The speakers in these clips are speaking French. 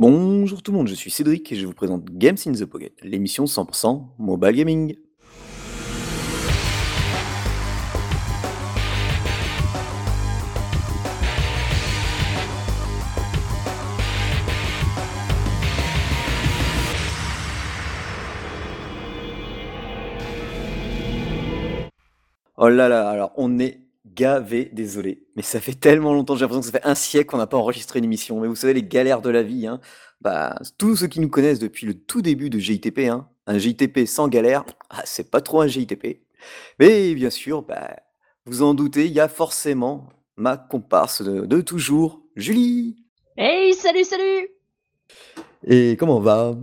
Bonjour tout le monde, je suis Cédric et je vous présente Games in the Pocket, l'émission 100% mobile gaming. Oh là là, alors on est gavé, désolé, mais ça fait tellement longtemps, j'ai l'impression que ça fait un siècle qu'on n'a pas enregistré une émission. Mais vous savez, les galères de la vie, hein, bah, tous ceux qui nous connaissent depuis le tout début de GITP, hein, un GITP sans galère, ah, c'est pas trop un GITP. Mais bien sûr, bah, vous en doutez, il y a forcément ma comparse de, de toujours, Julie. Hey, salut, salut Et comment on va?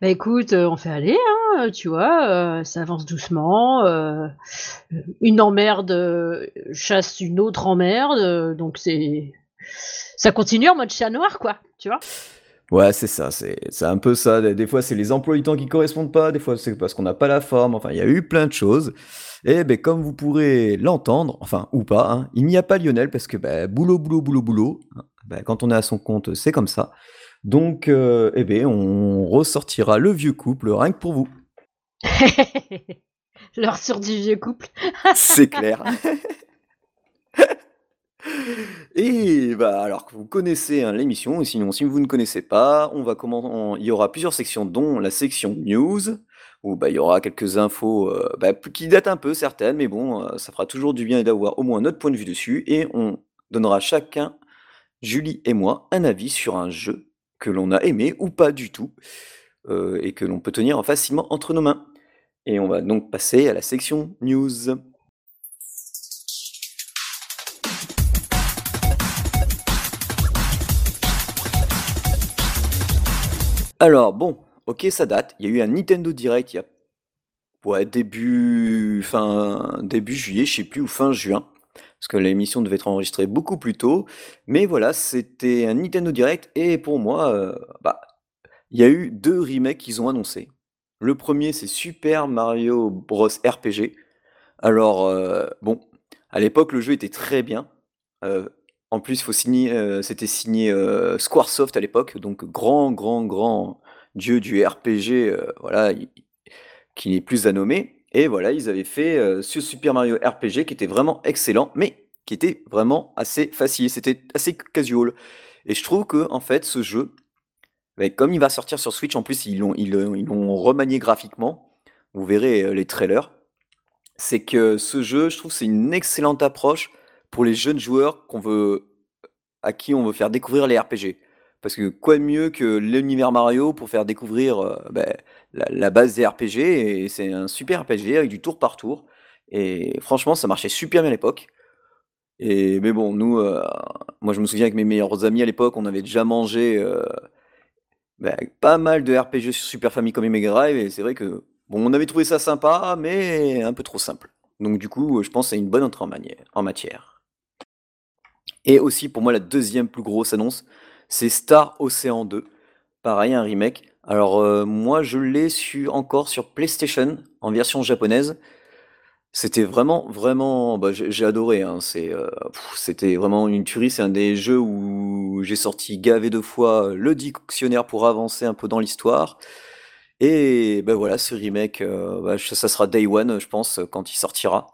Bah écoute, euh, on fait aller, hein, tu vois, euh, ça avance doucement. euh, une emmerde euh, chasse une autre emmerde, euh, donc c'est ça continue en mode chat noir, quoi, tu vois. Ouais, c'est ça, c'est un peu ça. Des, fois, c'est les emplois du temps qui correspondent pas, des fois, c'est parce qu'on n'a pas la forme. Enfin, il y a eu plein de choses. Et ben, comme vous pourrez l'entendre, enfin, ou pas, hein, il n'y a pas Lionel parce que ben, boulot, boulot, boulot, boulot. hein, ben, quand on est à son compte, c'est comme ça. Donc, euh, eh ben, on ressortira le vieux couple rien que pour vous. L'heure sur du vieux couple. C'est clair. Et bah alors que vous connaissez hein, l'émission, et sinon si vous ne connaissez pas, on va comment il y aura plusieurs sections, dont la section news, où bah, il y aura quelques infos euh, bah, qui datent un peu certaines, mais bon, euh, ça fera toujours du bien d'avoir au moins notre point de vue dessus, et on donnera chacun, Julie et moi, un avis sur un jeu que l'on a aimé ou pas du tout, euh, et que l'on peut tenir facilement entre nos mains. Et on va donc passer à la section news. Alors bon, ok, ça date. Il y a eu un Nintendo Direct il y a ouais, début, fin, début juillet, je sais plus, ou fin juin, parce que l'émission devait être enregistrée beaucoup plus tôt. Mais voilà, c'était un Nintendo Direct, et pour moi, euh, bah, il y a eu deux remakes qu'ils ont annoncés. Le premier, c'est Super Mario Bros. RPG. Alors, euh, bon, à l'époque, le jeu était très bien. Euh, en plus, faut c'était signé euh, Squaresoft à l'époque, donc grand, grand, grand dieu du RPG, voilà, il- qui n'est plus à nommer. Et voilà, ils avaient fait euh, ce Super Mario RPG qui était vraiment excellent, mais qui était vraiment assez facile, c'était assez casual. Et je trouve que en fait, ce jeu, comme il va sortir sur Switch, en plus ils l'ont remanié graphiquement. Vous verrez euh, les trailers. C'est que ce jeu, je trouve, c'est une excellente approche pour les jeunes joueurs qu'on à qui on veut faire découvrir les RPG. Parce que quoi de mieux que l'univers Mario pour faire découvrir euh, ben, la, base des RPG, et c'est un super RPG avec du tour par tour. Et franchement, ça marchait super bien à l'époque. Et mais bon, nous, euh, moi je me souviens avec mes meilleurs amis à l'époque, on avait déjà mangé euh, ben, pas mal de RPG sur Super Famicom et Mega Drive, et c'est vrai que bon, on avait trouvé ça sympa, mais un peu trop simple. Donc du coup, je pense que c'est une bonne entrée en matière. Et aussi, pour moi, la deuxième plus grosse annonce, c'est Star Ocean 2. Pareil, un remake. Alors, euh, moi, je l'ai su encore sur PlayStation, en version japonaise. C'était vraiment, vraiment, bah, j'ai adoré. hein. Euh, c'était vraiment une tuerie. C'est un des jeux où j'ai sorti gavé de fois le dictionnaire pour avancer un peu dans l'histoire. Et ben voilà, ce remake, euh, bah, ça sera Day One, je pense, quand il sortira.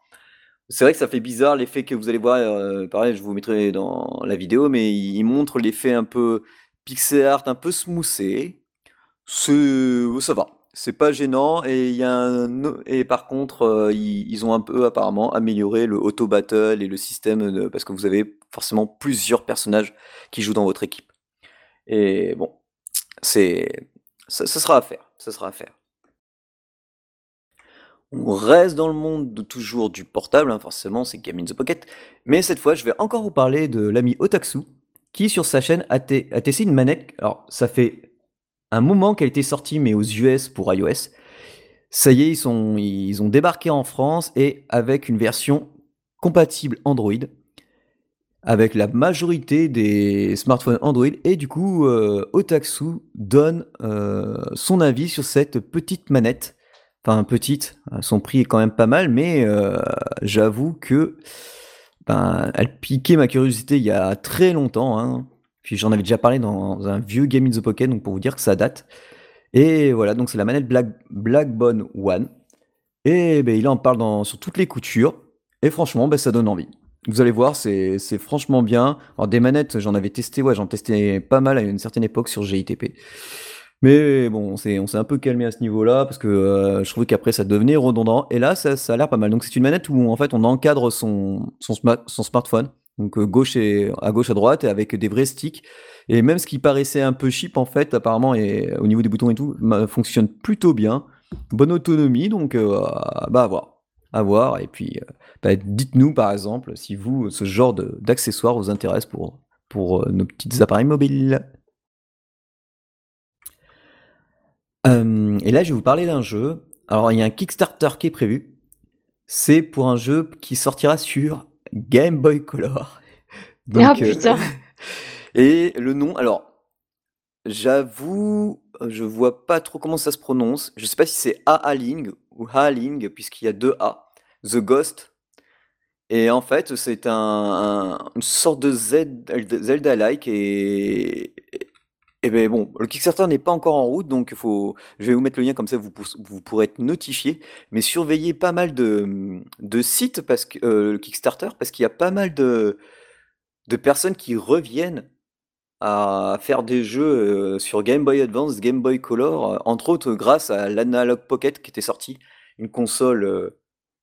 C'est vrai que ça fait bizarre l'effet que vous allez voir, heu, pareil, je vous mettrai dans la vidéo, mais il montre l'effet un peu pixel art, un peu smoothé. C'est ça va, c'est pas gênant et par contre, heu, ils ont un peu apparemment amélioré le auto battle et le système de parce que vous avez forcément plusieurs personnages qui jouent dans votre équipe et bon, c'est ça sera à faire, ça sera à faire. On reste dans le monde de toujours du portable, hein, forcément, c'est Game in the Pocket. Mais cette fois, je vais encore vous parler de l'ami Otaksu, qui sur sa chaîne a, te- a testé une manette. Alors, ça fait un moment qu'elle était sortie, mais aux US pour iOS. Ça y est, ils ont débarqué en France et avec une version compatible Android, avec la majorité des smartphones Android. Et du coup, euh, Otaksu donne euh, son avis sur cette petite manette Petite, euh, son prix est quand même pas mal, mais euh, j'avoue que ben, elle piquait ma curiosité il y a très longtemps, hein, Puis j'en avais déjà parlé dans un vieux Game in the Pocket, donc pour vous dire que ça date. Et voilà, donc c'est la manette Black, Blackbone One. Et ben, il en parle dans, sur toutes les coutures. Et franchement, ben, ça donne envie. Vous allez voir, c'est franchement bien. Alors des manettes, j'en avais testé, ouais, j'en testais pas mal à une certaine époque sur GITP. Mais bon, on s'est un peu calmé à ce niveau-là parce que euh, je trouvais qu'après ça devenait redondant. Et là, ça, ça a l'air pas mal. Donc c'est une manette où en fait on encadre son, son, son smartphone, donc euh, gauche et à gauche à droite, et avec des vrais sticks. Et même ce qui paraissait un peu cheap en fait, apparemment, et au niveau des boutons et tout, fonctionne plutôt bien. Bonne autonomie, donc euh, bah à voir, à voir. Et puis bah, dites-nous par exemple si vous ce genre d'accessoires vous intéresse pour pour nos petits appareils mobiles. Euh, et là, je vais vous parler d'un jeu. Alors, il y a un Kickstarter qui est prévu. C'est pour un jeu qui sortira sur Game Boy Color. ah putain. Euh, et le nom, alors, j'avoue, je vois pas trop comment ça se prononce. Je sais pas si c'est Aaling ou Haaling, puisqu'il y a deux A. The Ghost. Et en fait, c'est un, une sorte de Zelda-like et, eh ben bon, le Kickstarter n'est pas encore en route, donc faut je vais vous mettre le lien comme ça vous vous pourrez être notifié. Mais surveillez pas mal de, de sites parce que euh, le Kickstarter, parce qu'il y a pas mal de de personnes qui reviennent à faire des jeux, euh, sur Game Boy Advance, Game Boy Color, euh, entre autres grâce à l'Analog Pocket qui était sorti, une console,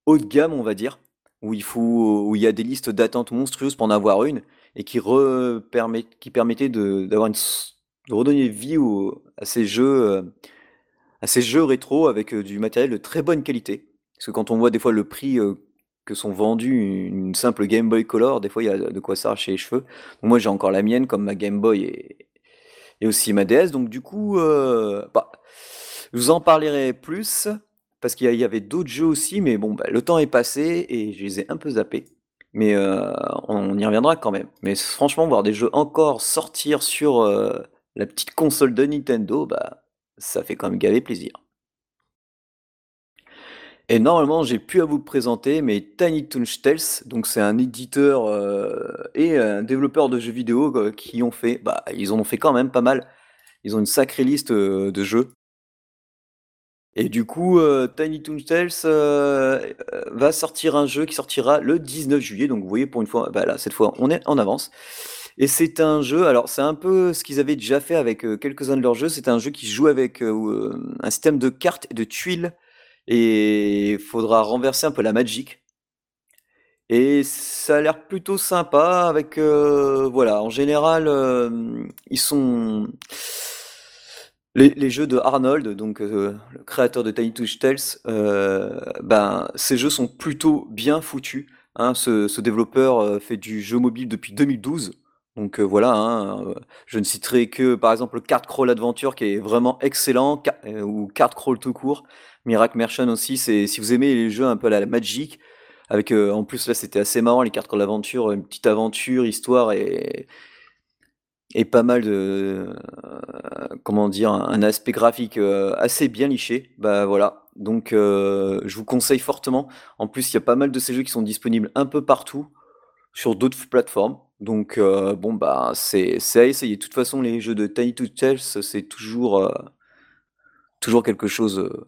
haut de gamme on va dire, où il faut où il y a des listes d'attente monstrueuses pour en avoir une et qui qui permettait d'avoir une de redonner vie à ces jeux, euh, à ces jeux rétro avec euh, du matériel de très bonne qualité. Parce que quand on voit des fois le prix euh, que sont vendus une simple Game Boy Color, des fois il y a de quoi s'arracher les cheveux. moi j'ai encore la mienne comme ma Game Boy et, et aussi ma DS. Donc du coup, bah, je vous en parlerai plus parce qu'il y, avait d'autres jeux aussi, mais bon, bah, le temps est passé et je les ai un peu zappés. Mais on y reviendra quand même. Mais franchement, voir des jeux encore sortir sur la petite console de Nintendo, bah, ça fait quand même gaver plaisir. Et normalement, j'ai pu à vous présenter, mais Tiny Toon donc c'est un éditeur euh, et un développeur de jeux vidéo euh, qui ont fait, bah, ils en ont fait quand même pas mal. Ils ont une sacrée liste euh, de jeux. Et du coup, Tiny Toon va sortir un jeu qui sortira le 19 juillet. Donc vous voyez, pour une fois, bah là, cette fois, on est en avance. Et c'est un jeu, alors c'est un peu ce qu'ils avaient déjà fait avec euh, quelques-uns de leurs jeux. C'est un jeu qui joue avec euh, un système de cartes et de tuiles. Et il faudra renverser un peu la magique. Et ça a l'air plutôt sympa avec euh, voilà, en général ils sont les, jeux de Arnold, donc le créateur de Tiny Touch Tales, ben ces jeux sont plutôt bien foutus. Hein. ce, développeur fait du jeu mobile depuis 2012. Donc voilà, hein, je ne citerai que par exemple Card Crawl Adventure qui est vraiment excellent, ou Card Crawl tout court. Miracle Merchant aussi, c'est si vous aimez les jeux un peu à la Magic, avec en plus là c'était assez marrant les Card Crawl Adventure, une petite aventure, histoire et, et pas mal de comment dire, un aspect graphique assez bien liché. Bah voilà, donc je vous conseille fortement. En plus, il y a pas mal de ces jeux qui sont disponibles un peu partout sur d'autres plateformes. Donc, euh, bon, bah, c'est à essayer. De toute façon, les jeux de Tiny to Tales, c'est toujours, euh, toujours quelque chose euh,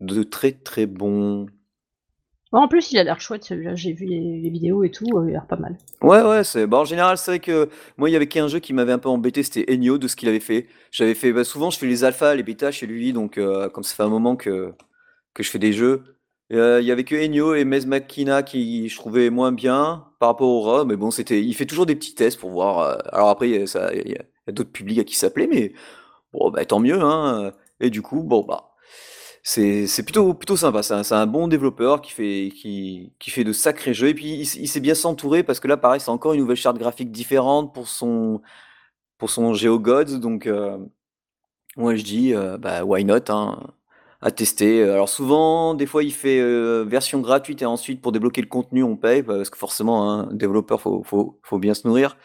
de très très bon. En plus, il a l'air chouette celui-là. J'ai vu les, vidéos et tout, il a l'air pas mal. Ouais, ouais, c'est. Bah, en général, c'est vrai que moi, il y avait qu'un jeu qui m'avait un peu embêté, c'était Ennio de ce qu'il avait fait. J'avais fait. Bah, souvent, je fais les alphas, les bêtas chez lui, donc comme ça fait un moment que, que je fais des jeux. Il y avait que Ennio et Mez Makina qui je trouvais moins bien par rapport au Raw, mais bon, c'était, il fait toujours des petits tests pour voir. Euh, alors après, il y a, d'autres publics à qui ça plaît, mais bon, bah, tant mieux, hein. Et du coup, bon, bah, c'est, plutôt, sympa. C'est un, bon développeur qui fait, qui, qui fait de sacrés jeux. Et puis, il, sait bien s'entourer parce que là, pareil, c'est encore une nouvelle charte graphique différente pour son, pour son GeoGods. Donc, euh, moi, je dis, euh, bah, why not, hein à tester. Alors souvent, des fois, il fait euh, version gratuite et ensuite, pour débloquer le contenu, on paye parce que forcément, un développeur, faut, faut, faut bien se nourrir.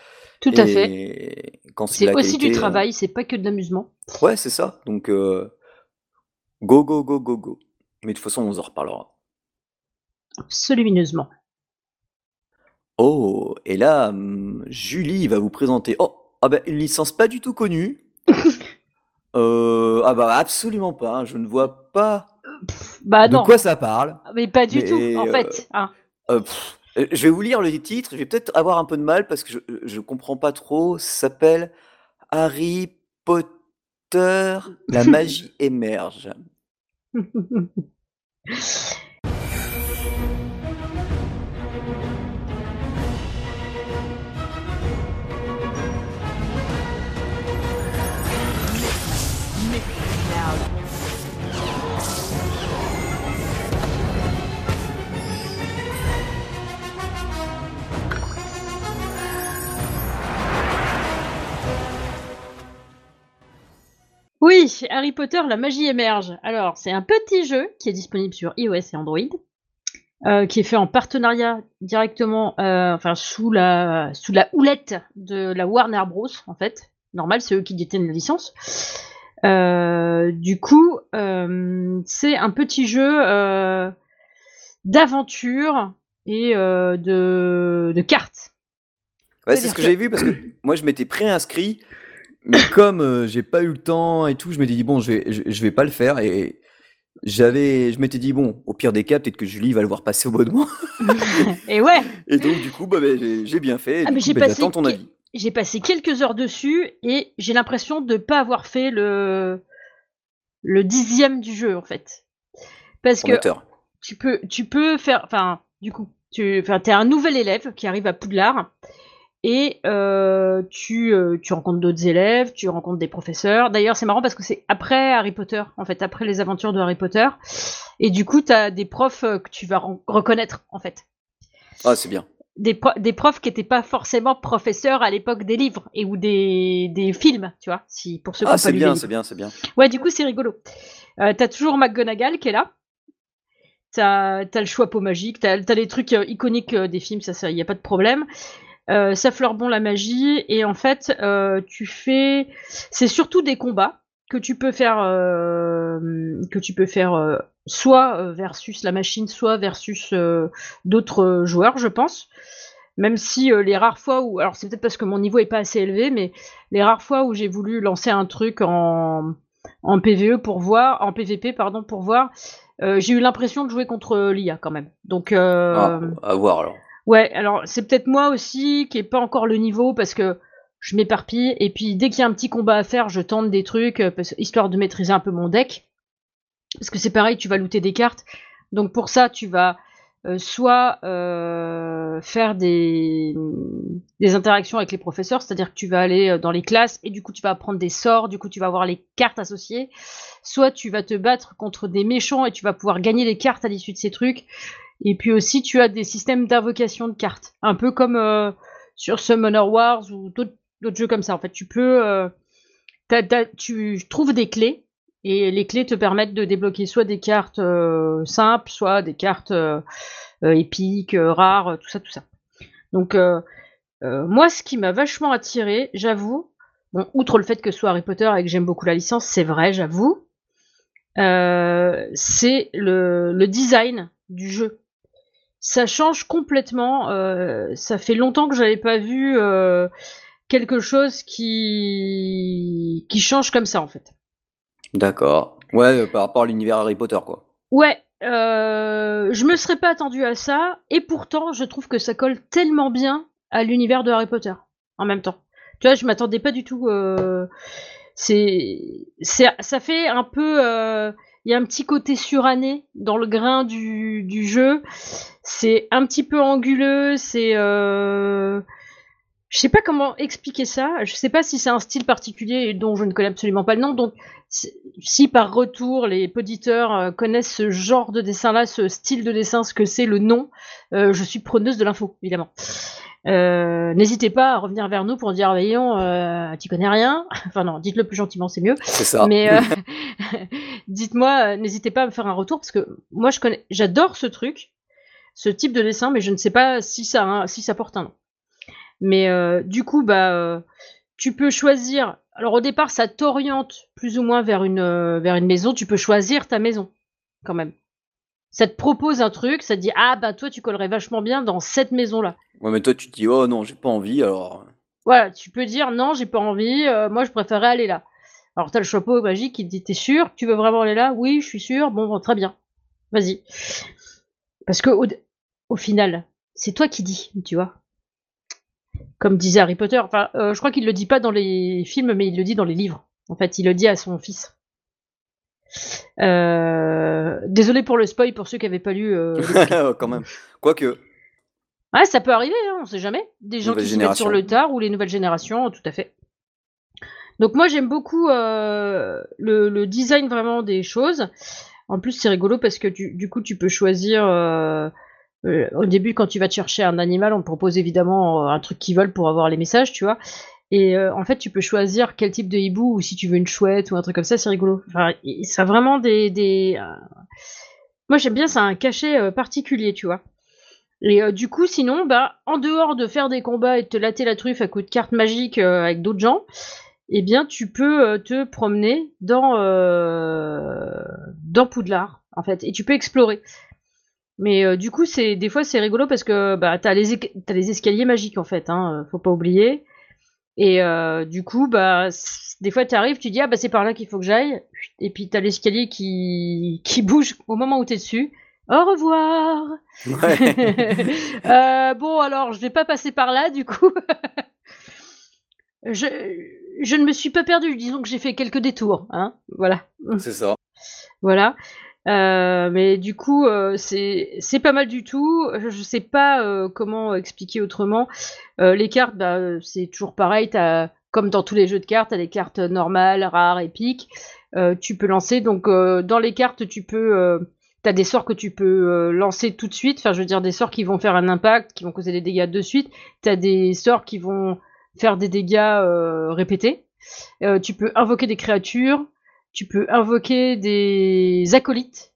Tout à fait. C'est aussi du euh, travail, c'est pas que de l'amusement. Ouais, c'est ça. Donc, euh, go, go, go, go, go. Mais de toute façon, on en reparlera. Absolument. Oh, et là, hum, Julie va vous présenter. Oh, Ah bah, une licence pas du tout connue. Euh, ah bah absolument pas, hein, je ne vois pas Bah de non, quoi ça parle. mais pas du tout, Mais, en euh, fait. hein. Euh, pff, euh, je vais vous lire le titre, je vais peut-être avoir un peu de mal parce que je, je comprends pas trop. Ça s'appelle Harry Potter, la magie émerge. Oui, Harry Potter, la magie émerge. Alors, c'est un petit jeu qui est disponible sur iOS et Android, euh, qui est fait en partenariat directement, euh, enfin sous la sous la houlette de la Warner Bros. En fait, normal, c'est eux qui détiennent la licence. Euh, du coup, euh, c'est un petit jeu euh, d'aventure et euh, de, de cartes. Ouais, c'est ce que j'avais vu parce que moi je m'étais préinscrit, mais comme euh, j'ai pas eu le temps et tout, je m'étais dit bon, je vais, je, je vais pas le faire et j'avais, je m'étais dit bon, au pire des cas, peut-être que Julie va le voir passer au bout de moi. et ouais, Et donc du coup, bah, bah, j'ai bien fait. Ah, mais j'ai bah, passé ton avis. j'ai passé quelques heures dessus et j'ai l'impression de pas avoir fait le le dixième du jeu en fait. Parce que tu peux tu peux faire enfin du coup tu t'es un nouvel élève qui arrive à Poudlard et euh, tu euh, tu rencontres d'autres élèves, tu rencontres des professeurs. D'ailleurs c'est marrant parce que c'est après Harry Potter en fait après les aventures de Harry Potter et du coup t'as des profs euh, que tu vas reconnaître en fait Ah, c'est bien. des, pro- des profs qui n'étaient pas forcément professeurs à l'époque des livres et ou des, des films, tu vois, si pour ceux qui Ah, c'est bien, c'est bien, c'est bien. Ouais, du coup, c'est rigolo. Euh, t'as toujours McGonagall qui est là. T'as as le choix pot magique, t'as as les trucs euh, iconiques euh, des films, ça, ça, y a pas de problème. Euh, ça fleure bon la magie et en fait, euh, tu fais, c'est surtout des combats que tu peux faire, euh, que tu peux faire euh, soit euh, versus la machine, soit versus euh, d'autres joueurs, je pense. Même si les rares fois où, alors c'est peut-être parce que mon niveau est pas assez élevé, mais les rares fois où j'ai voulu lancer un truc en en PVE pour voir, en PVP pardon pour voir, j'ai eu l'impression de jouer contre l'IA quand même. Donc Ah, à voir alors. Ouais, alors c'est peut-être moi aussi qui ai pas encore le niveau parce que je m'éparpille et puis dès qu'il y a un petit combat à faire, je tente des trucs euh, histoire de maîtriser un peu mon deck. Parce que c'est pareil, tu vas looter des cartes. Donc pour ça, tu vas euh, soit euh, faire des, des interactions avec les professeurs, c'est-à-dire que tu vas aller dans les classes et du coup tu vas apprendre des sorts, du coup tu vas avoir les cartes associées. Soit tu vas te battre contre des méchants et tu vas pouvoir gagner des cartes à l'issue de ces trucs. Et puis aussi, tu as des systèmes d'invocation de cartes, un peu comme euh, sur Summoner Wars ou d'autres jeux comme ça. En fait, tu peux, euh, tu trouves des clés et les clés te permettent de débloquer soit des cartes euh, simples, soit des cartes épiques, rares, tout ça, tout ça. Donc moi, ce qui m'a vachement attiré, j'avoue, outre le fait que ce soit Harry Potter et que j'aime beaucoup la licence, c'est vrai, j'avoue, c'est le design du jeu ça change complètement. euh, ça fait longtemps que j'avais pas vu euh, quelque chose qui qui change comme ça en fait. D'accord. Ouais, euh, par rapport à l'univers Harry Potter, quoi. Ouais, euh, je me serais pas attendu à ça et pourtant je trouve que ça colle tellement bien à l'univers de Harry Potter en même temps. Tu vois, je m'attendais pas du tout. c'est c'est ça fait un peu. Il y a un petit côté suranné dans le grain du, jeu. C'est un petit peu anguleux. C'est. Euh... Je sais pas comment expliquer ça. Je sais pas si c'est un style particulier dont je ne connais absolument pas le nom. Donc, si, si par retour les auditeurs euh, connaissent ce genre de dessin-là, ce style de dessin, ce que c'est le nom, euh, je suis preneuse de l'info, évidemment. Euh, N'hésitez pas à revenir vers nous pour dire, voyons, euh, tu connais rien. Enfin non, dites-le plus gentiment, c'est mieux. C'est ça. Mais euh, dites-moi, euh, n'hésitez pas à me faire un retour parce que moi je connais, j'adore ce truc, ce type de dessin, mais je ne sais pas si ça, si ça porte un nom. Mais euh, du coup, bah, euh, tu peux choisir. Alors au départ, ça t'oriente plus ou moins vers une vers une maison. Tu peux choisir ta maison quand même. Ça te propose un truc, ça te dit ah bah toi tu collerais vachement bien dans cette maison là. Ouais, mais toi, tu te dis, oh non, j'ai pas envie, alors. Voilà, tu peux dire non, j'ai pas envie, euh, moi je préférerais aller là. Alors t'as le chapeau magique qui te dit t'es sûr, tu veux vraiment aller là? Oui, je suis sûr. Bon, très bien, vas-y. Parce que au, au final, c'est toi qui dis, tu vois. Comme disait Harry Potter. Enfin, euh, je crois qu'il le dit pas dans les films, mais il le dit dans les livres. En fait, il le dit à son fils. Euh, désolé pour le spoil pour ceux qui n'avaient pas lu. Euh, Quand même. Quoique. Ouais, ça peut arriver, hein, on sait jamais. Des gens qui se mettent sur le tard ou les nouvelles générations, tout à fait. Donc moi j'aime beaucoup euh, le, design vraiment des choses. En plus c'est rigolo parce que du, coup tu peux choisir. au début quand tu vas te chercher un animal, on te propose évidemment un truc qui vole pour avoir les messages, tu vois. Et euh, en fait, tu peux choisir quel type de hibou ou si tu veux une chouette ou un truc comme ça, c'est rigolo. Ça a vraiment des. euh, Moi, j'aime bien, ça un cachet euh, particulier, tu vois. Et du coup, sinon, bah, en dehors de faire des combats et de te latter la truffe à coups de cartes magiques avec d'autres gens, eh bien, tu peux te promener dans, dans Poudlard, en fait, et tu peux explorer. Mais du coup, des fois, c'est rigolo parce que bah, t'as les, as les escaliers magiques, en fait, hein, faut pas oublier. Et euh, du coup, bah, des fois, tu arrives, tu dis, ah, bah, c'est par là qu'il faut que j'aille. Et puis, tu as l'escalier qui, qui bouge au moment où tu es dessus. Au revoir euh, Bon, alors, je vais pas passer par là, du coup. je, je ne me suis pas perdu, disons que j'ai fait quelques détours. Hein voilà. C'est ça. Voilà. Euh, mais du coup, euh, c'est pas mal du tout. Je, sais pas euh, comment expliquer autrement. les cartes, bah, c'est toujours pareil. As, comme dans tous les jeux de cartes, t'as des cartes normales, rares, épiques. tu peux lancer. Donc dans les cartes, tu peux T'as des sorts que tu peux lancer tout de suite. Enfin, je veux dire des sorts qui vont faire un impact, qui vont causer des dégâts de suite. T'as des sorts qui vont faire des dégâts répétés. tu peux invoquer des créatures. Tu peux invoquer des acolytes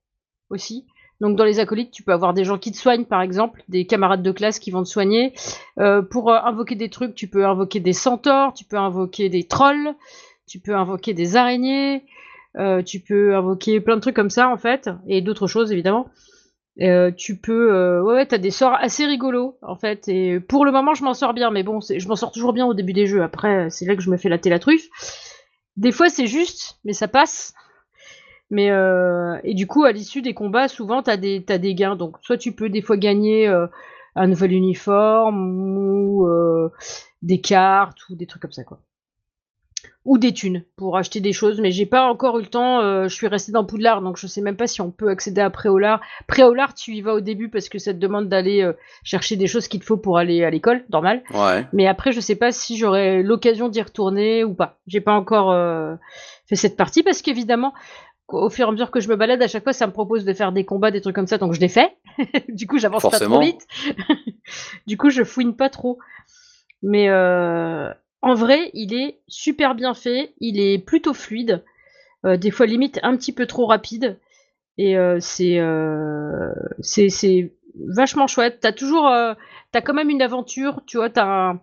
aussi. Donc dans les acolytes, tu peux avoir des gens qui te soignent, par exemple, des camarades de classe qui vont te soigner. Euh, pour euh, invoquer des trucs, tu peux invoquer des centaures, tu peux invoquer des trolls, tu peux invoquer des araignées, euh, tu peux invoquer plein de trucs comme ça en fait, et d'autres choses évidemment. tu peux, ouais, t'as des sorts assez rigolos en fait. Et pour le moment, je m'en sors bien, mais bon, je m'en sors toujours bien au début des jeux. Après, c'est là que je me fais latter la truffe. Des fois, c'est juste, mais ça passe. Mais euh, et du coup, à l'issue des combats, souvent, t'as des as des gains. Donc, soit tu peux des fois gagner euh, un nouvel uniforme ou euh, des cartes ou des trucs comme ça, quoi ou des thunes pour acheter des choses, mais j'ai pas encore eu le temps. Euh, je suis restée dans Poudlard, donc je sais même pas si on peut accéder à Préolard. Préolard, tu y vas au début parce que ça te demande d'aller euh, chercher des choses qu'il te faut pour aller à l'école, normal. Ouais. Mais après, je sais pas si j'aurai l'occasion d'y retourner ou pas. J'ai pas encore euh, fait cette partie parce qu'évidemment, au fur et à mesure que je me balade, à chaque fois, ça me propose de faire des combats, des trucs comme ça, donc je les fais. du coup, j'avance pas trop vite. du coup, je fouine pas trop. Mais euh, en vrai, il est super bien fait, il est plutôt fluide, euh, des fois limite un petit peu trop rapide, et euh, euh, c'est c'est vachement chouette. T'as toujours, t'as quand même une aventure, tu vois, t'as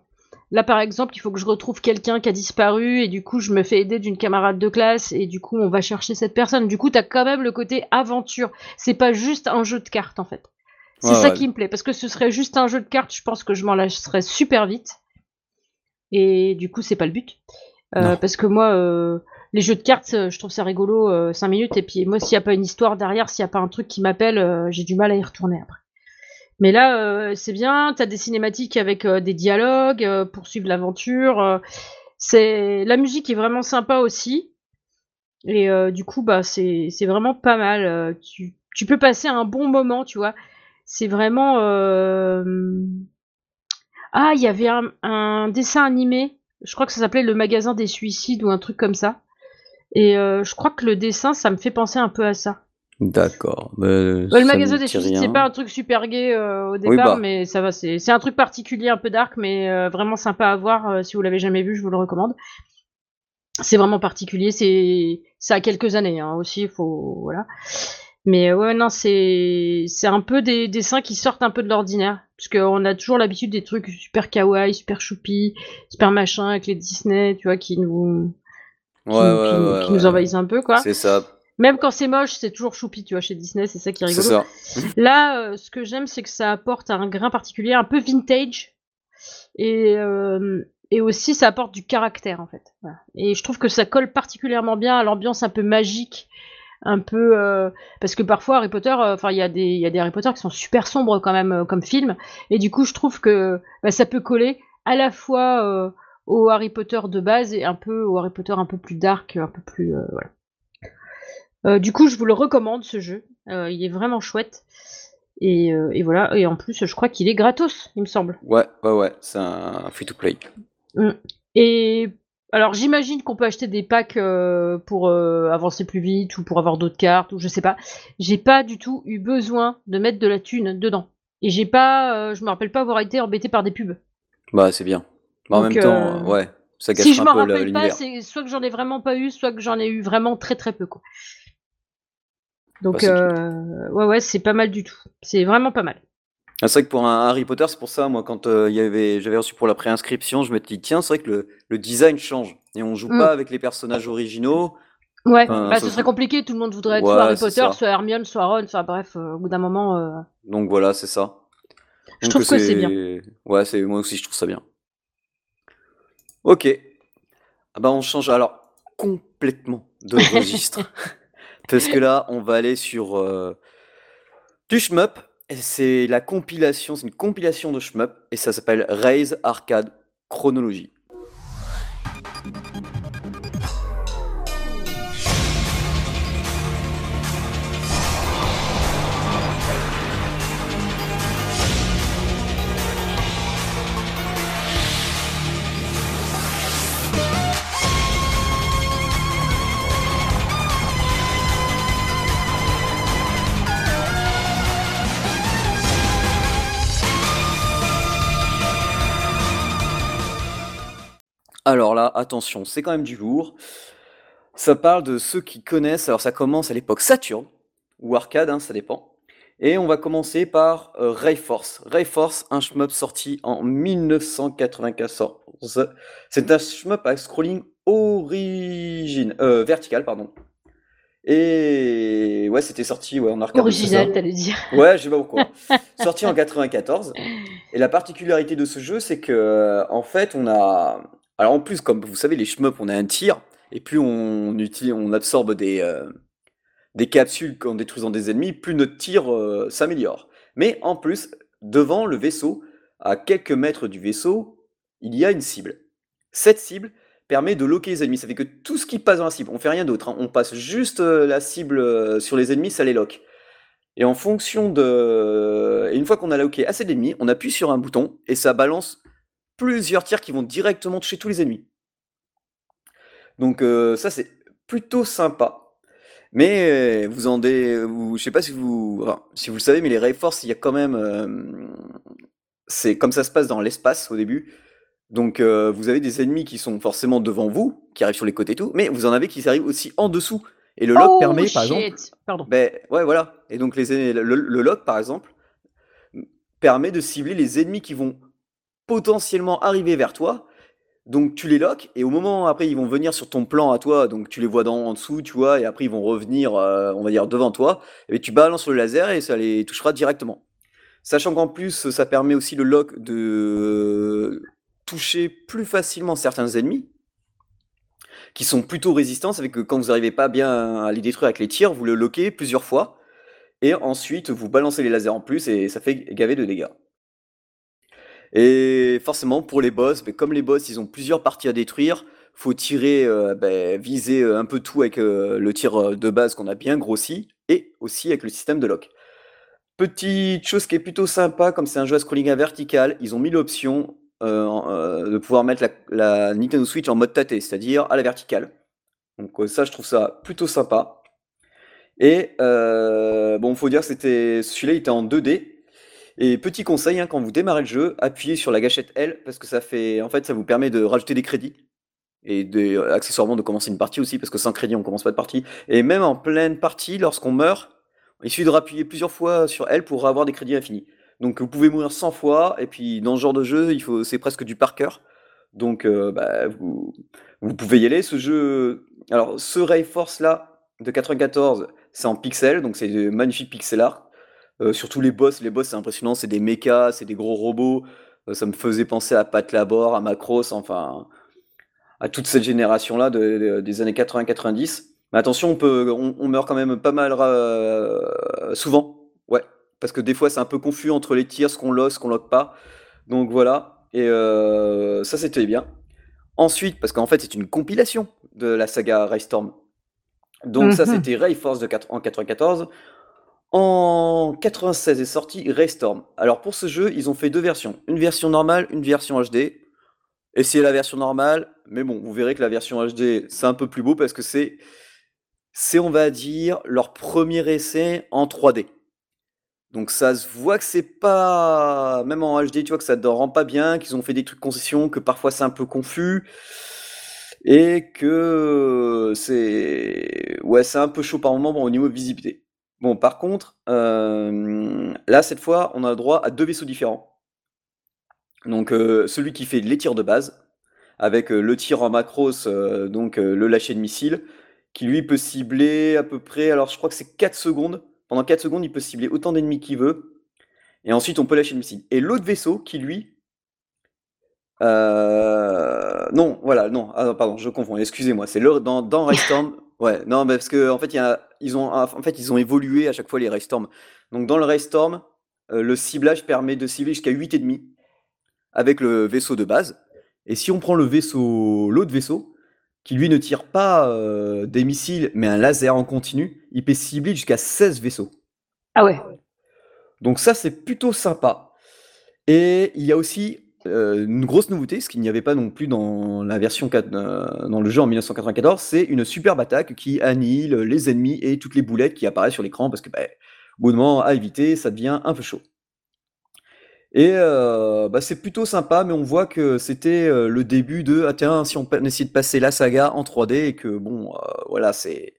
Là, par exemple, il faut que je retrouve quelqu'un qui a disparu et du coup, je me fais aider d'une camarade de classe et du coup, on va chercher cette personne. Du coup, t'as quand même le côté aventure. C'est pas juste un jeu de cartes, en fait. C'est ça qui me plaît parce que ce serait juste un jeu de cartes, je pense que je m'en lâcherais super vite. Et du coup, c'est pas le but. Euh, parce que moi, euh, les jeux de cartes, euh, je trouve ça rigolo 5 minutes. Et puis moi, s'il n'y a pas une histoire derrière, s'il n'y a pas un truc qui m'appelle, j'ai du mal à y retourner après. Mais là, c'est bien. T'as des cinématiques avec des dialogues pour suivre l'aventure. c'est la musique est vraiment sympa aussi. Et du coup, bah, c'est vraiment pas mal. Tu, tu peux passer un bon moment, tu vois. C'est vraiment ah, il y avait un, dessin animé, je crois que ça s'appelait Le magasin des suicides ou un truc comme ça. Et euh, je crois que le dessin, ça me fait penser un peu à ça. D'accord. le magasin des suicides, c'est pas un truc super gay euh, au départ, bah. mais ça va. C'est un truc particulier, un peu dark, mais euh, vraiment sympa à voir. si vous l'avez jamais vu, je vous le recommande. C'est vraiment particulier. C'est ça a quelques années hein, aussi. Il faut voilà. Mais ouais, non, c'est c'est un peu des dessins qui sortent un peu de l'ordinaire. Parce qu'on a toujours l'habitude des trucs super kawaii, super choupi, super machin avec les Disney, tu vois, qui nous, qui, nous envahissent un peu, quoi. C'est ça. Même quand c'est moche, c'est toujours choupi, tu vois, chez Disney, c'est ça qui est rigolo. Ça. Là, euh, ce que j'aime, c'est que ça apporte un grain particulier, un peu vintage. Et, euh, et aussi ça apporte du caractère en fait. Et je trouve que ça colle particulièrement bien à l'ambiance un peu magique, un peu euh, parce que parfois Harry Potter, euh, enfin il y a des il y a des Harry Potter qui sont super sombres quand même euh, comme film, et du coup je trouve que bah, ça peut coller à la fois au Harry Potter de base et un peu au Harry Potter un peu plus dark, un peu plus voilà. du coup je vous le recommande ce jeu, il est vraiment chouette. Et, voilà, et en plus, je crois qu'il est gratos, il me semble. Ouais, ouais, ouais, c'est un free-to-play. Mm. Et alors, j'imagine qu'on peut acheter des packs euh, pour euh, avancer plus vite ou pour avoir d'autres cartes ou je sais pas. J'ai pas du tout eu besoin de mettre de la thune dedans. Et j'ai pas, je me rappelle pas avoir été embêté par des pubs. Bah, c'est bien. en même temps, ouais, ça gâche si je m'en rappelle pas, c'est soit que j'en ai vraiment pas eu, soit que j'en ai eu vraiment très très peu, quoi. Donc, bah, euh, ouais, ouais, c'est pas mal du tout. C'est vraiment pas mal. Ah, c'est vrai que pour un Harry Potter, c'est pour ça, moi, quand euh, y avait, j'avais reçu pour la préinscription, je me dis, tiens, c'est vrai que le, le, design change. Et on joue mm. pas avec les personnages originaux. Ouais, bah, ce serait compliqué, tout le monde voudrait être soit Harry Potter, soit Hermione, soit Ron, enfin bref, euh, au bout d'un moment. Donc voilà, c'est ça. je trouve que c'est bien. Ouais, c'est moi aussi, je trouve ça bien. Ok. Ah bah on change alors complètement de registre. Parce que là, on va aller sur euh, du shmup. C'est la compilation, c'est une compilation de shmup et ça s'appelle Raise Arcade Chronology. Alors là, attention, c'est quand même du lourd. Ça parle de ceux qui connaissent, alors ça commence à l'époque Saturn, ou arcade, hein, ça dépend. Et on va commencer par euh, Rayforce. Rayforce, un shmup sorti en 1994. C'est un shmup avec scrolling origine, euh, vertical, pardon. Et ouais, c'était sorti ouais, en arcade. Original, t'allais dire. Ouais, je sais pas pourquoi. sorti en 94. Et la particularité de ce jeu, c'est que en fait, on a alors en plus, comme vous savez, les shmups, on a un tir, et plus on, utilise, on absorbe des, euh, des capsules en détruisant des ennemis, plus notre tir euh, s'améliore. Mais en plus, devant le vaisseau, à quelques mètres du vaisseau, il y a une cible. Cette cible permet de loquer les ennemis. Ça fait que tout ce qui passe dans la cible, on fait rien d'autre. Hein. On passe juste euh, la cible sur les ennemis, ça les loque. Et en fonction de... Et une fois qu'on a loqué assez d'ennemis, on appuie sur un bouton et ça balance plusieurs tirs qui vont directement toucher tous les ennemis. Donc euh, ça c'est plutôt sympa. Mais vous en dé... vous, je sais pas si vous, si vous le savez, mais les Rayforce, il y a quand même, euh, c'est comme ça se passe dans l'espace au début. Donc euh, vous avez des ennemis qui sont forcément devant vous, qui arrivent sur les côtés et tout, mais vous en avez qui arrivent aussi en dessous. Et le lock oh, permet, par exemple, Pardon. Ben, ouais, voilà. Et donc les, le, le lock, par exemple, permet de cibler les ennemis qui vont potentiellement arriver vers toi. Donc tu les loques et au moment après ils vont venir sur ton plan à toi, donc tu les vois en dessous, tu vois, et après ils vont revenir, euh, on va dire devant toi, et tu balances le laser et ça les touchera directement. Sachant qu'en plus ça permet aussi le lock de toucher plus facilement certains ennemis qui sont plutôt résistants, avec que quand vous n'arrivez pas bien à les détruire avec les tirs, vous le loquez plusieurs fois et ensuite vous balancez les lasers en plus et ça fait gaver de dégâts. Et forcément, pour les boss, mais comme les boss, ils ont plusieurs parties à détruire, faut tirer, euh, ben, viser euh, un peu tout avec euh, le tir de base qu'on a bien grossi, et aussi avec le système de lock. Petite chose qui est plutôt sympa, comme c'est un jeu à scrolling à vertical, ils ont mis l'option de pouvoir mettre la, Nintendo Switch en mode tâté, c'est-à-dire à la verticale. Donc ça, je trouve ça plutôt sympa. Et bon, faut dire que c'était celui-là, il était en 2D, et petit conseil, hein, quand vous démarrez le jeu, appuyez sur la gâchette L parce que ça fait, en fait, ça vous permet de rajouter des crédits et de, accessoirement de commencer une partie aussi parce que sans crédit on commence pas de partie. Et même en pleine partie, lorsqu'on meurt, il suffit de rappuyer plusieurs fois sur L pour avoir des crédits infinis. Donc vous pouvez mourir 100 fois et puis dans ce genre de jeu, il faut, c'est presque du par cœur. Donc euh, bah, vous, pouvez y aller. Ce jeu, alors ce Ray Force là de 94, c'est en pixel, donc c'est de magnifiques pixel art. Euh, surtout les boss, les boss c'est impressionnant, c'est des mechas, c'est des gros robots. ça me faisait penser à Pat Labor, à Macross, enfin à toute cette génération-là des années 80-90. Mais attention, on, peut, on, meurt quand même pas mal souvent. Ouais, parce que des fois c'est un peu confus entre les tirs, ce qu'on lock, ce qu'on lock pas. Donc voilà, et ça c'était bien. Ensuite, parce qu'en fait c'est une compilation de la saga Raystorm. Donc ça, mhm. c'était Ray Force de en 94. En 96 est sorti Raystorm. Alors pour ce jeu, ils ont fait deux versions. Une version normale, une version HD. Essayez la version normale, mais bon, vous verrez que la version HD, c'est un peu plus beau parce que c'est, c'est on va dire, leur premier essai en 3D. Donc ça se voit que c'est pas, même en HD, tu vois que ça ne rend pas bien, qu'ils ont fait des trucs concessions, que parfois c'est un peu confus et que c'est ouais, c'est un peu chaud par moment au niveau visibilité. Bon, par contre, euh, là cette fois, on a droit à deux vaisseaux différents. Donc euh, celui qui fait les tirs de base, avec euh, le tir en macros, donc le lâcher de missile, qui lui peut cibler à peu près, alors je crois que c'est 4 secondes. Pendant 4 secondes, il peut cibler autant d'ennemis qu'il veut. Et ensuite, on peut lâcher le missile. Et l'autre vaisseau, qui lui, non, voilà, non, ah, pardon, je confonds, excusez-moi, c'est dans dans Raystorm ouais, non, parce que en fait, il y a ils ont en fait, ils ont évolué à chaque fois les Raystorm. Donc dans le Raystorm, euh, le ciblage permet de cibler jusqu'à 8 ennemis avec le vaisseau de base et si on prend le vaisseau l'autre vaisseau, qui lui ne tire pas, euh, des missiles, mais un laser en continu, il peut cibler jusqu'à 16 vaisseaux. Ah ouais. Donc ça, c'est plutôt sympa et il y a aussi euh, une grosse nouveauté, ce qu'il n'y avait pas non plus dans la version 4, euh, dans le jeu en 1994, c'est une superbe attaque qui annihile les ennemis et toutes les boulettes qui apparaissent sur l'écran parce que, bah, à éviter, ça devient un peu chaud. Et euh, bah, c'est plutôt sympa, mais on voit que c'était le début de ah tiens, si on essaie de passer la saga en 3D et que bon, voilà, c'est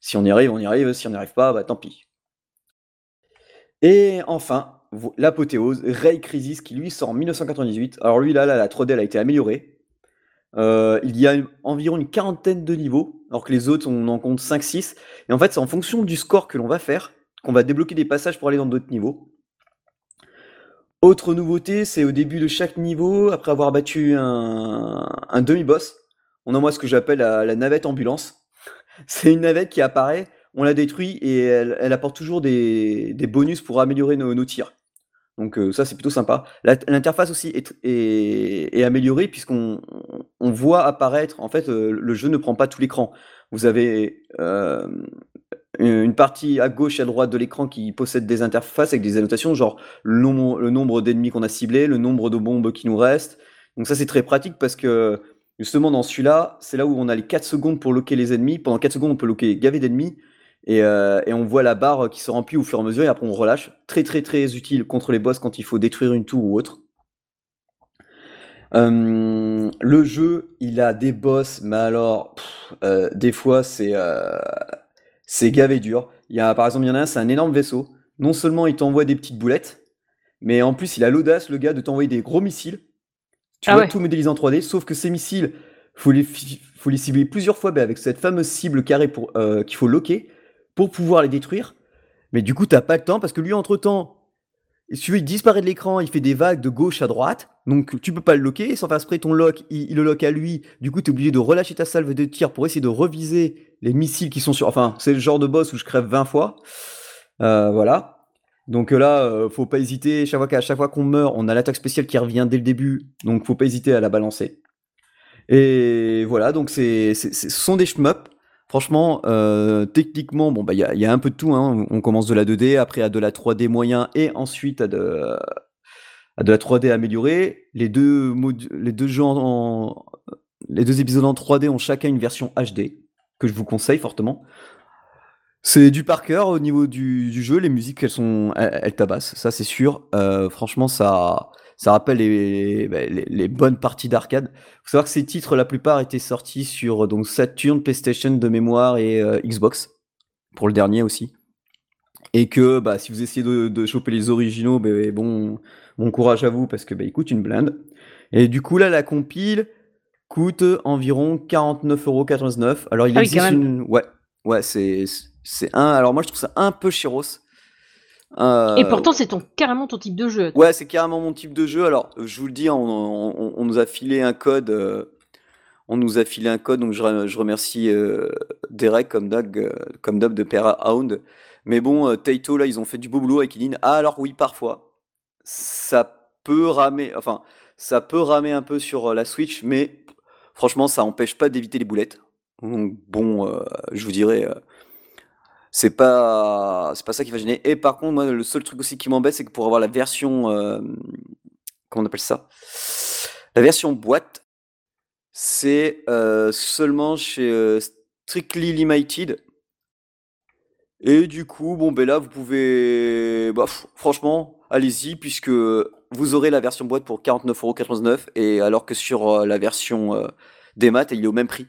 si on y arrive, on y arrive, si on n'y arrive pas, bah tant pis. Et enfin, l'apothéose, Ray Crisis, qui lui sort en 1998. Alors lui, là, la 3D elle a été améliorée. Euh, il y a environ une quarantaine de niveaux, alors que les autres, on en compte 5-6. Et en fait, c'est en fonction du score que l'on va faire qu'on va débloquer des passages pour aller dans d'autres niveaux. Autre nouveauté, c'est au début de chaque niveau, après avoir battu un, demi-boss, on envoie ce que j'appelle la, navette ambulance. C'est une navette qui apparaît, on la détruit et elle, apporte toujours des, bonus pour améliorer nos tirs. Donc ça, c'est plutôt sympa. L'interface aussi est, améliorée puisqu'on voit apparaître, en fait, le jeu ne prend pas tout l'écran. Vous avez une partie à gauche et à droite de l'écran qui possède des interfaces avec des annotations, genre le nombre, le nombre d'ennemis qu'on a ciblés, le nombre de bombes qui nous restent. Donc ça, c'est très pratique parce que justement, dans celui-là, c'est là où on a les 4 secondes pour loquer les ennemis. Pendant 4 secondes, on peut loquer gaver d'ennemis. Euh, et, on voit la barre qui se remplit au fur et à mesure et après on relâche. Très très très utile contre les boss quand il faut détruire une tour ou autre. Euh, le jeu, il a des boss, mais alors, euh, des fois, c'est c'est gavé dur. Il y a, par exemple, il y en a un, c'est un énorme vaisseau. Non seulement il t'envoie des petites boulettes, mais en plus, il a l'audace, le gars, de t'envoyer des gros missiles. Tu ah vois tout modéliser en 3D, sauf que ces missiles, faut les, faut les cibler plusieurs fois avec cette fameuse cible carrée pour qu'il faut loquer pour pouvoir les détruire. Mais du coup, t'as pas le temps parce que lui, entre temps, si il disparaît de l'écran, il fait des vagues de gauche à droite. Donc, tu peux pas le loquer. Sans faire spray ton lock, il, le lock à lui. Du coup, tu es obligé de relâcher ta salve de tir pour essayer de reviser les missiles qui sont sur. Enfin, c'est le genre de boss où je crève 20 fois. Euh, voilà. Donc là, euh, faut pas hésiter. Chaque fois qu'à chaque fois qu'on meurt, on a l'attaque spéciale qui revient dès le début. Donc, faut pas hésiter à la balancer. Et voilà. Donc, c'est, ce sont des shmups. Franchement, euh, techniquement, bah, il y a, un peu de tout. Hein. On commence de la 2D, après à de la 3D moyen et ensuite à de, la 3D améliorée. Les deux épisodes en 3D ont chacun une version HD que je vous conseille fortement. C'est du par cœur au niveau du, jeu. Les musiques, elles sont, elles, tabassent, ça c'est sûr. Euh, franchement, ça, ça rappelle bah, les, les, bonnes parties d'arcade. faut savoir que ces titres, la plupart étaient sortis sur donc Saturn, PlayStation de mémoire et euh, Xbox, pour le dernier aussi. Et que bah, si vous essayez de, choper les originaux, bah, bon, bon courage à vous parce que bah, ils coûtent une blinde. Et du coup, là, la compile coûte environ 49,99€. Alors, il ah existe une. Ouais, ouais c'est un. Alors, moi, je trouve ça un peu chéros. Et pourtant, c'est ton carrément ton type de jeu, Ouais, c'est carrément mon type de jeu. Alors, je vous le dis, on, nous a filé un code. on nous a filé un code, donc je, remercie Derek comme Doug, comme de Pera Hound. Mais bon, Taito, là, ils ont fait du beau boulot avec Ilin. Ah, alors oui, parfois, ça peut ramer, enfin, ça peut ramer un peu sur la Switch, mais franchement, ça empêche pas d'éviter les boulettes. Donc, bon, je vous dirais, c'est pas, c'est pas ça qui va gêner. Et par contre, moi, le seul truc aussi qui m'embête, c'est que pour avoir la version, comment on appelle ça? La version boîte, c'est seulement chez Strictly Limited. Et du coup, bon, ben là, vous pouvez. Bah, franchement, allez-y, puisque vous aurez la version boîte pour 49,99€, et alors que sur la version des maths, il est au même prix.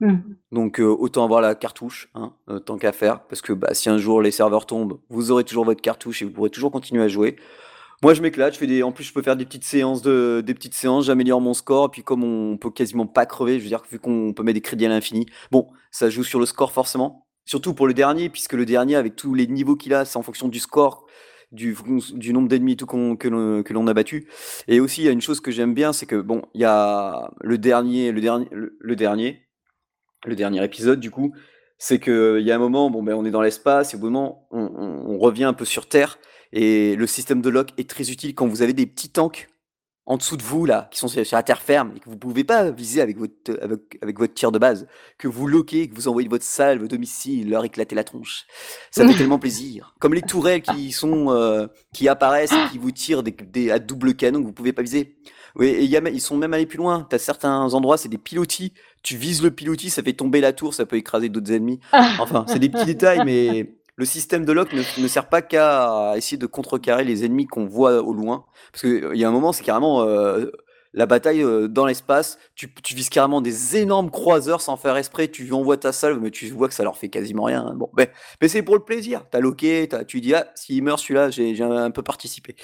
Mmh. Donc autant avoir la cartouche, hein, tant qu'à faire, parce que bah, si un jour les serveurs tombent, vous aurez toujours votre cartouche et vous pourrez toujours continuer à jouer. Moi je m'éclate, je fais des, en plus je peux faire des petites séances de, des petites séances, j'améliore mon score, et puis comme on peut quasiment pas crever, je veux dire vu qu'on peut mettre des crédits à l'infini, bon ça joue sur le score forcément, surtout pour le dernier, puisque le dernier avec tous les niveaux qu'il a, c'est en fonction du score, du, du nombre d'ennemis tout que l'on a battu. Et aussi il y a une chose que j'aime bien, c'est que bon il y a le dernier, le dernier, le dernier le dernier épisode, du coup, c'est qu'il y a un moment, bon, ben, on est dans l'espace, et au bout moment, on, revient un peu sur Terre, et le système de lock est très utile quand vous avez des petits tanks en dessous de vous, là, qui sont sur la terre ferme, et que vous ne pouvez pas viser avec votre, avec, votre tir de base, que vous loquez, que vous envoyez votre salve, votre domicile, leur éclater la tronche. Ça fait tellement plaisir. Comme les tourelles qui sont, euh, qui apparaissent et qui vous tirent des, à double canon que vous ne pouvez pas viser. Oui, et y a, ils sont même allés plus loin. Tu as certains endroits, c'est des pilotis tu vises le pilotis, ça fait tomber la tour, ça peut écraser d'autres ennemis. Enfin, c'est des petits détails, mais le système de lock ne, sert pas qu'à essayer de contrecarrer les ennemis qu'on voit au loin. Parce qu'il y a un moment, c'est carrément euh, la bataille euh, dans l'espace. Tu, vises carrément des énormes croiseurs sans faire esprit. Tu envoies ta salve, mais tu vois que ça leur fait quasiment rien. Hein. Bon, ben, mais c'est pour le plaisir. T'as loqué, as, tu dis, ah, s'il meurt celui-là, j'ai un peu participé.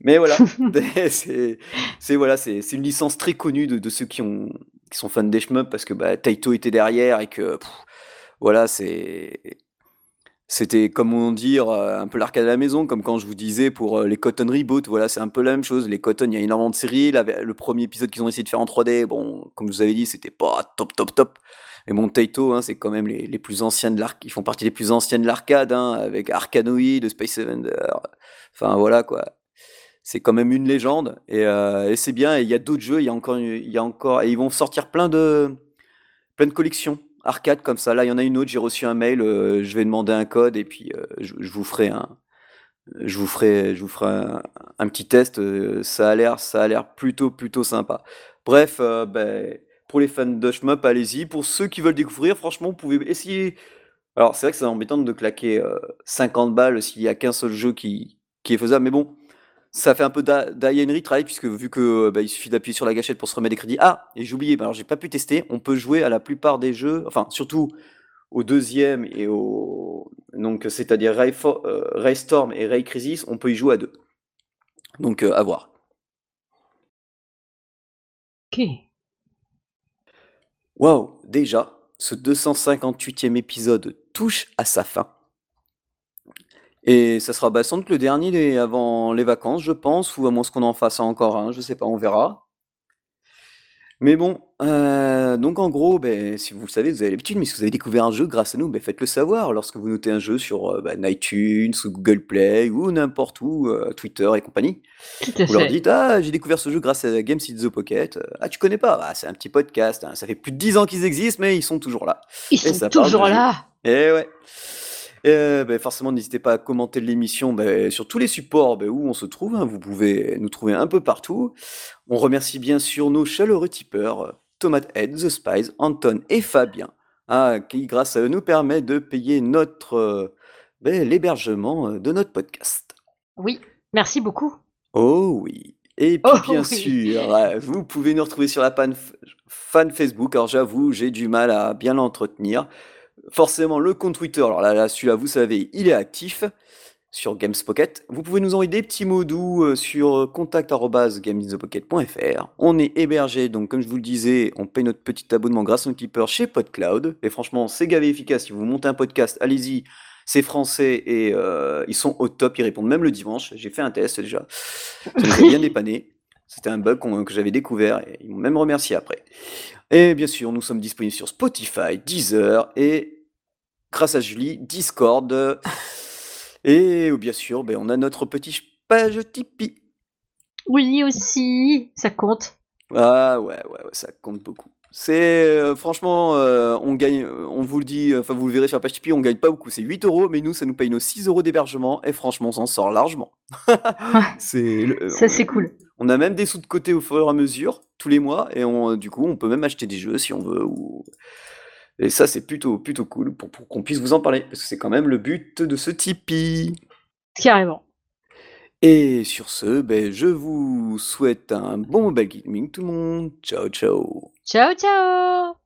Mais voilà, c'est voilà, c'est une licence très connue de, de ceux qui ont, qui sont fans des shmups parce que bah, Taito était derrière et que voilà, c'est c'était comme on dire euh, un peu l'arcade à la maison, comme quand je vous disais pour euh, les Cotton Reboot, voilà, c'est un peu la même chose. Les Cotton, il y a énormément de séries. le premier épisode qu'ils ont essayé de faire en 3D, bon, comme je vous avais dit, c'était pas top, top, top. Mais bon, Taito, hein, c'est quand même les, plus anciens de l'arcade, ils font partie des plus anciennes de l'arcade, hein, avec Arkanoid, Space Avenger. Enfin voilà quoi c'est quand même une légende et, euh, c'est bien. Il y a d'autres jeux, il y a encore, il y a encore, et ils vont sortir plein de, plein de collections arcade comme ça. Là, il y en a une autre. J'ai reçu un mail. Euh, je vais demander un code et puis euh, je, vous ferai un, je vous ferai, je vous ferai un, petit test. ça a l'air, ça a l'air plutôt, plutôt sympa. Bref, ben, pour les fans de shmup, allez-y. Pour ceux qui veulent découvrir, franchement, vous pouvez essayer. Alors, c'est vrai que c'est embêtant de claquer 50 balles s'il y a qu'un seul jeu qui, qui est faisable, mais bon ça fait un peu d'Henry travail puisque vu que bah, il suffit d'appuyer sur la gâchette pour se remettre des crédits. Ah, et j'ai oublié, bah, alors j'ai pas pu tester. On peut jouer à la plupart des jeux, enfin surtout au deuxième et au donc c'est-à-dire Ray, euh, Storm et Ray Crisis, on peut y jouer à deux. Donc euh, à voir. Ok. Waouh, déjà, ce 258e épisode touche à sa fin. Et ça sera, bah, sans doute le dernier avant les vacances, je pense, ou à moins qu'on en fasse encore un, je sais pas, on verra. Mais bon, euh, donc en gros, ben, si vous le savez, vous avez l'habitude, mais si vous avez découvert un jeu grâce à nous, ben, faites-le savoir lorsque vous notez un jeu sur euh, ben, iTunes ou Google Play ou n'importe où, euh, Twitter et compagnie. Vous leur dites, ah, j'ai découvert ce jeu grâce à Games in the Pocket. Ah, tu connais pas? Ah, c'est un petit podcast, hein, ça fait plus de 10 ans qu'ils existent, mais ils sont toujours là. Ils sont toujours là. Et ouais. Et ben, forcément, n'hésitez pas à commenter l'émission ben, sur tous les supports ben, où on se trouve. Hein. Vous pouvez nous trouver un peu partout. On remercie bien sûr nos chaleureux tipeurs, Tomate Head, The Spies, Anton et Fabien, hein, qui, grâce à eux, nous permet de payer notre l'hébergement de notre podcast. Oui, merci beaucoup. Oh oui. Et puis, oh bien sûr, vous pouvez nous retrouver sur la fan, fan Facebook. Alors, j'avoue, j'ai du mal à bien l'entretenir forcément le compte Twitter. Alors là, là celui-là, vous savez, il est actif sur Games Pocket. Vous pouvez nous envoyer des petits mots doux euh, sur contact.gamesinthepocket.fr. On est hébergé, donc comme je vous le disais, on paye notre petit abonnement grâce à un keeper chez PodCloud. Et franchement, c'est gavé efficace. Si vous montez un podcast, allez-y. C'est français et euh, ils sont au top, ils répondent même le dimanche. J'ai fait un test déjà. Ça nous a bien dépanné. C'était un bug que j'avais découvert et ils m'ont même remercié après. Et bien sûr, nous sommes disponibles sur Spotify, Deezer et grâce à Julie, Discord. Et bien sûr, ben, on a notre petite page Tipeee. Oui, aussi, ça compte. Ah ouais, ouais, ouais, ça compte beaucoup. C'est euh, franchement, euh, on gagne, euh, on vous le dit, enfin vous le verrez sur la page Tipeee, on gagne pas beaucoup, c'est 8 euros, mais nous ça nous paye nos 6 euros d'hébergement et franchement on s'en sort largement. c'est Ça, c'est cool. On a même des sous de côté au fur et à mesure, tous les mois, et on, du coup on peut même acheter des jeux si on veut. Ou... Et ça c'est plutôt, plutôt cool pour, pour qu'on puisse vous en parler, parce que c'est quand même le but de ce Tipeee. Carrément. Et sur ce, ben, je vous souhaite un bon mobile gaming tout le monde. Ciao ciao Ciao, ciao